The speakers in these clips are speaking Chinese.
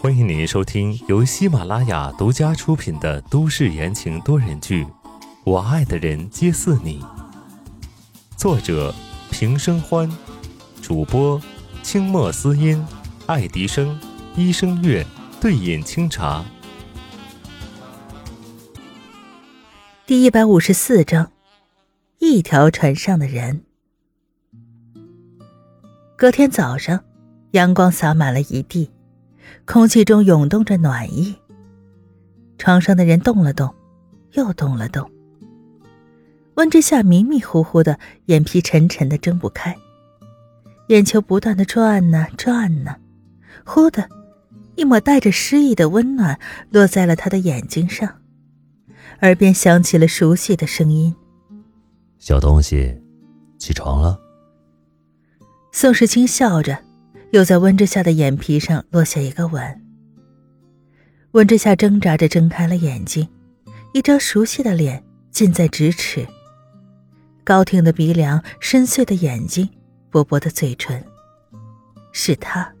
欢迎您收听由喜马拉雅独家出品的都市言情多人剧《我爱的人皆似你》，作者平生欢，主播清墨思音、爱迪生、一生月、对饮清茶。第一百五十四章，一条船上的人。隔天早上，阳光洒满了一地。空气中涌动着暖意。床上的人动了动，又动了动。温之夏迷迷糊糊的，眼皮沉沉的睁不开，眼球不断的转呢转呢。忽的，一抹带着诗意的温暖落在了他的眼睛上，耳边响起了熟悉的声音：“小东西，起床了。”宋时清笑着。又在温之夏的眼皮上落下一个吻。温之夏挣扎着睁开了眼睛，一张熟悉的脸近在咫尺，高挺的鼻梁，深邃的眼睛，薄薄的嘴唇，是他。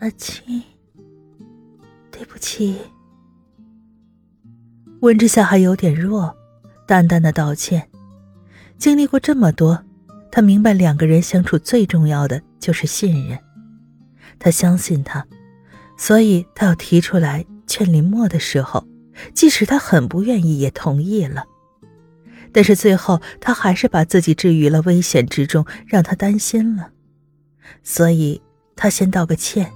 阿青，对不起。温之夏还有点弱，淡淡的道歉。经历过这么多。他明白，两个人相处最重要的就是信任。他相信他，所以他要提出来劝林墨的时候，即使他很不愿意，也同意了。但是最后，他还是把自己置于了危险之中，让他担心了。所以，他先道个歉，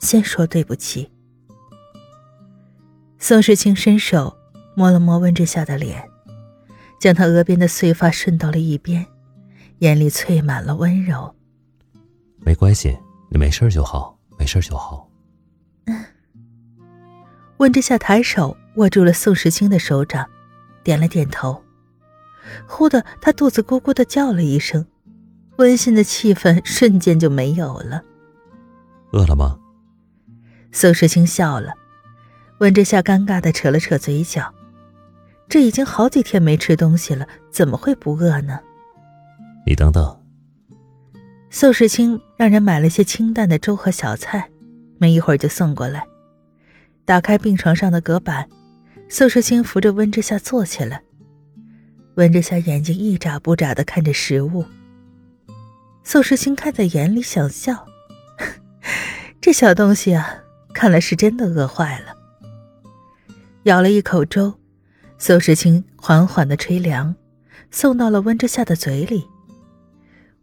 先说对不起。宋时清伸手摸了摸温之夏的脸，将他额边的碎发顺到了一边。眼里淬满了温柔。没关系，你没事就好，没事就好。嗯。温之夏抬手握住了宋时清的手掌，点了点头。忽的，他肚子咕咕的叫了一声，温馨的气氛瞬间就没有了。饿了吗？宋时清笑了。温之夏尴尬的扯了扯嘴角，这已经好几天没吃东西了，怎么会不饿呢？你等等。宋时清让人买了些清淡的粥和小菜，没一会儿就送过来。打开病床上的隔板，宋时清扶着温之夏坐起来。温之夏眼睛一眨不眨的看着食物。宋时清看在眼里，想笑：“ 这小东西啊，看来是真的饿坏了。”咬了一口粥，宋时清缓缓的吹凉，送到了温之夏的嘴里。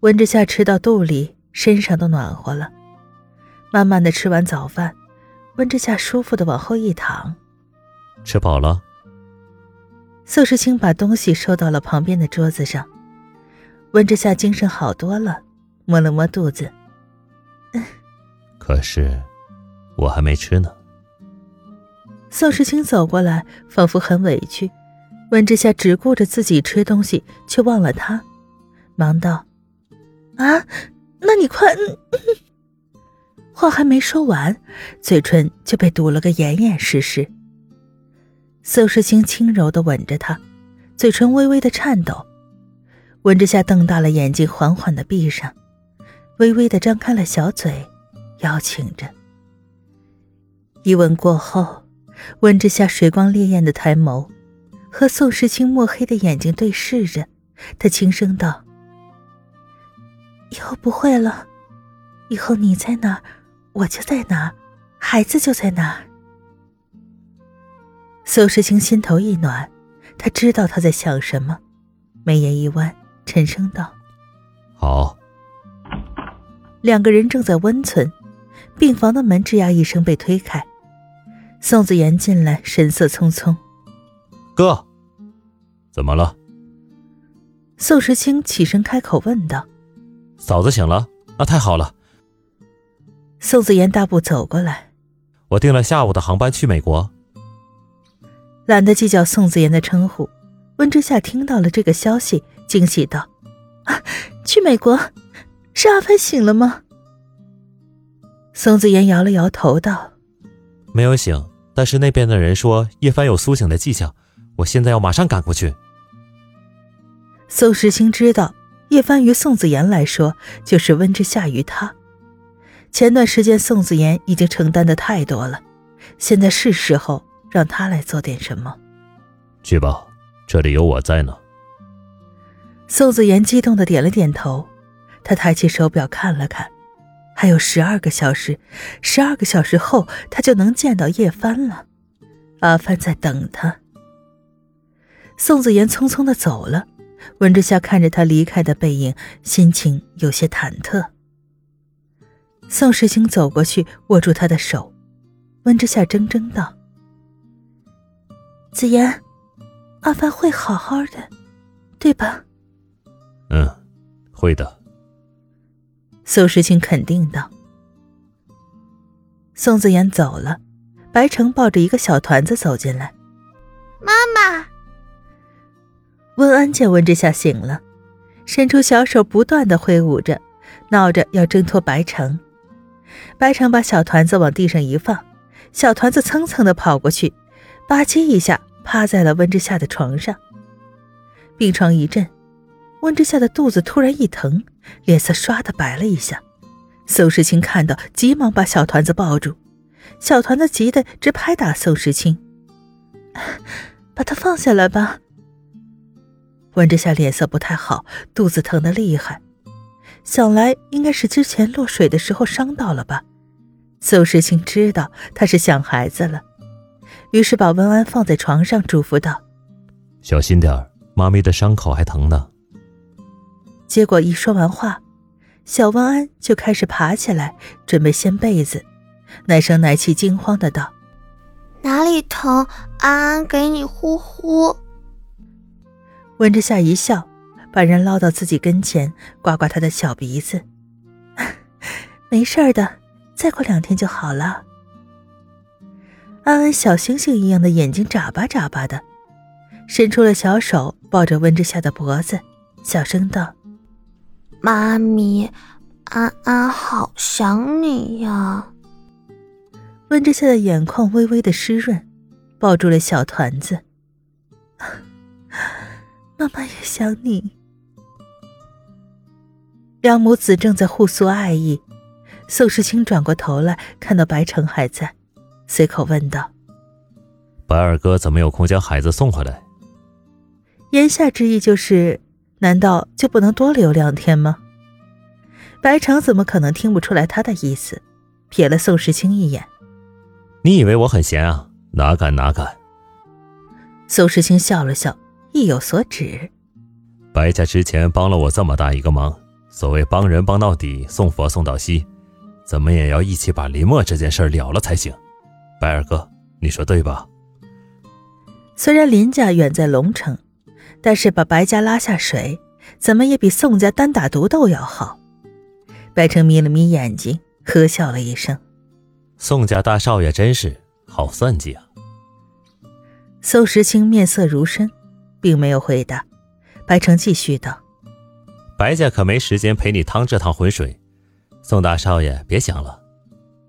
温之夏吃到肚里，身上都暖和了。慢慢的吃完早饭，温之夏舒服的往后一躺。吃饱了。宋时清把东西收到了旁边的桌子上。温之夏精神好多了，摸了摸肚子。可是，我还没吃呢。宋时清走过来，仿佛很委屈。温之夏只顾着自己吃东西，却忘了他，忙道。啊，那你快…… 话还没说完，嘴唇就被堵了个严严实实。宋时清轻柔的吻着她，嘴唇微微的颤抖。温之夏瞪大了眼睛，缓缓的闭上，微微的张开了小嘴，邀请着。一吻过后，温之夏水光潋滟的抬眸，和宋时清墨黑的眼睛对视着，他轻声道。以后不会了，以后你在哪，我就在哪，孩子就在哪。苏时清心头一暖，他知道他在想什么，眉眼一弯，沉声道：“好。”两个人正在温存，病房的门吱呀一声被推开，宋子言进来，神色匆匆：“哥，怎么了？”宋时清起身开口问道。嫂子醒了，那太好了。宋子妍大步走过来，我订了下午的航班去美国。懒得计较宋子妍的称呼，温之夏听到了这个消息，惊喜道：“啊，去美国？是阿帆醒了吗？”宋子妍摇了摇头道：“没有醒，但是那边的人说叶帆有苏醒的迹象，我现在要马上赶过去。”宋时清知道。叶帆于宋子妍来说，就是温之夏于他。前段时间宋子妍已经承担的太多了，现在是时候让他来做点什么。去吧，这里有我在呢。宋子妍激动的点了点头，他抬起手表看了看，还有十二个小时，十二个小时后他就能见到叶帆了。阿帆在等他。宋子妍匆匆的走了，温之夏看着他离开的背影，心情有些忐忑。宋时清走过去，握住他的手，温之夏怔怔道：“子言，阿凡会好好的，对吧？”“嗯，会的。”宋时清肯定道。宋子言走了，白城抱着一个小团子走进来，“温安见温之夏醒了，伸出小手，不断的挥舞着，闹着要挣脱白城。白城把小团子往地上一放，小团子蹭蹭的跑过去，吧唧一下趴在了温之夏的床上。病床一震，温之夏的肚子突然一疼，脸色唰的白了一下。宋时清看到，急忙把小团子抱住，小团子急得直拍打宋时清：“ 把他放下来吧。”温之夏脸色不太好，肚子疼得厉害。想来应该是之前落水的时候伤到了吧。邹世清知道他是想孩子了，于是把温安放在床上，嘱咐道：“小心点儿，妈咪的伤口还疼呢。”结果一说完话，小温安就开始爬起来准备掀被子，奶声奶气、惊慌的道：“哪里疼？安安给你呼呼。”温之夏一笑。把人捞到自己跟前，刮刮他的小鼻子。没事的，再过两天就好了。安安小星星一样的眼睛眨巴眨巴的，伸出了小手抱着温之夏的脖子，小声道：“妈咪，安安好想你呀。”温之夏的眼眶微微的湿润，抱住了小团子。妈妈也想你。两母子正在互诉爱意，宋时清转过头来，看到白城还在，随口问道：“白二哥怎么有空将孩子送回来？”言下之意就是，难道就不能多留两天吗？白城怎么可能听不出来他的意思，瞥了宋时清一眼：“你以为我很闲啊？哪敢哪敢！”宋时清笑了笑，意有所指：“白家之前帮了我这么大一个忙。”所谓帮人帮到底，送佛送到西，怎么也要一起把林墨这件事了了才行。白二哥，你说对吧？虽然林家远在龙城，但是把白家拉下水，怎么也比宋家单打独斗要好。白城眯了眯眼睛，呵笑了一声：“宋家大少爷真是好算计啊。”宋时清面色如深，并没有回答。白城继续道。白家可没时间陪你趟这趟浑水，宋大少爷别想了。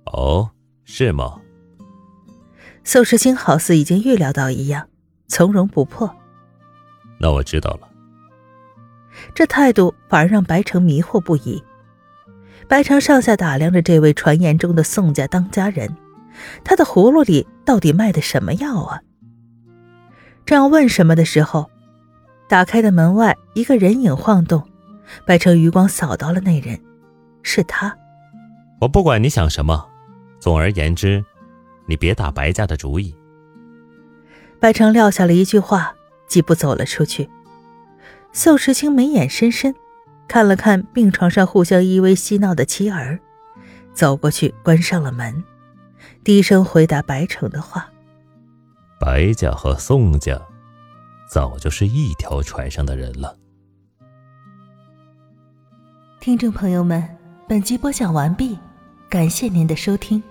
哦，是吗？宋时清好似已经预料到一样，从容不迫。那我知道了。这态度反而让白城迷惑不已。白城上下打量着这位传言中的宋家当家人，他的葫芦里到底卖的什么药啊？正要问什么的时候，打开的门外一个人影晃动。白城余光扫到了那人，是他。我不管你想什么，总而言之，你别打白家的主意。白城撂下了一句话，几步走了出去。宋时清眉眼深深，看了看病床上互相依偎嬉闹的妻儿，走过去关上了门，低声回答白城的话：“白家和宋家，早就是一条船上的人了。”听众朋友们，本集播讲完毕，感谢您的收听。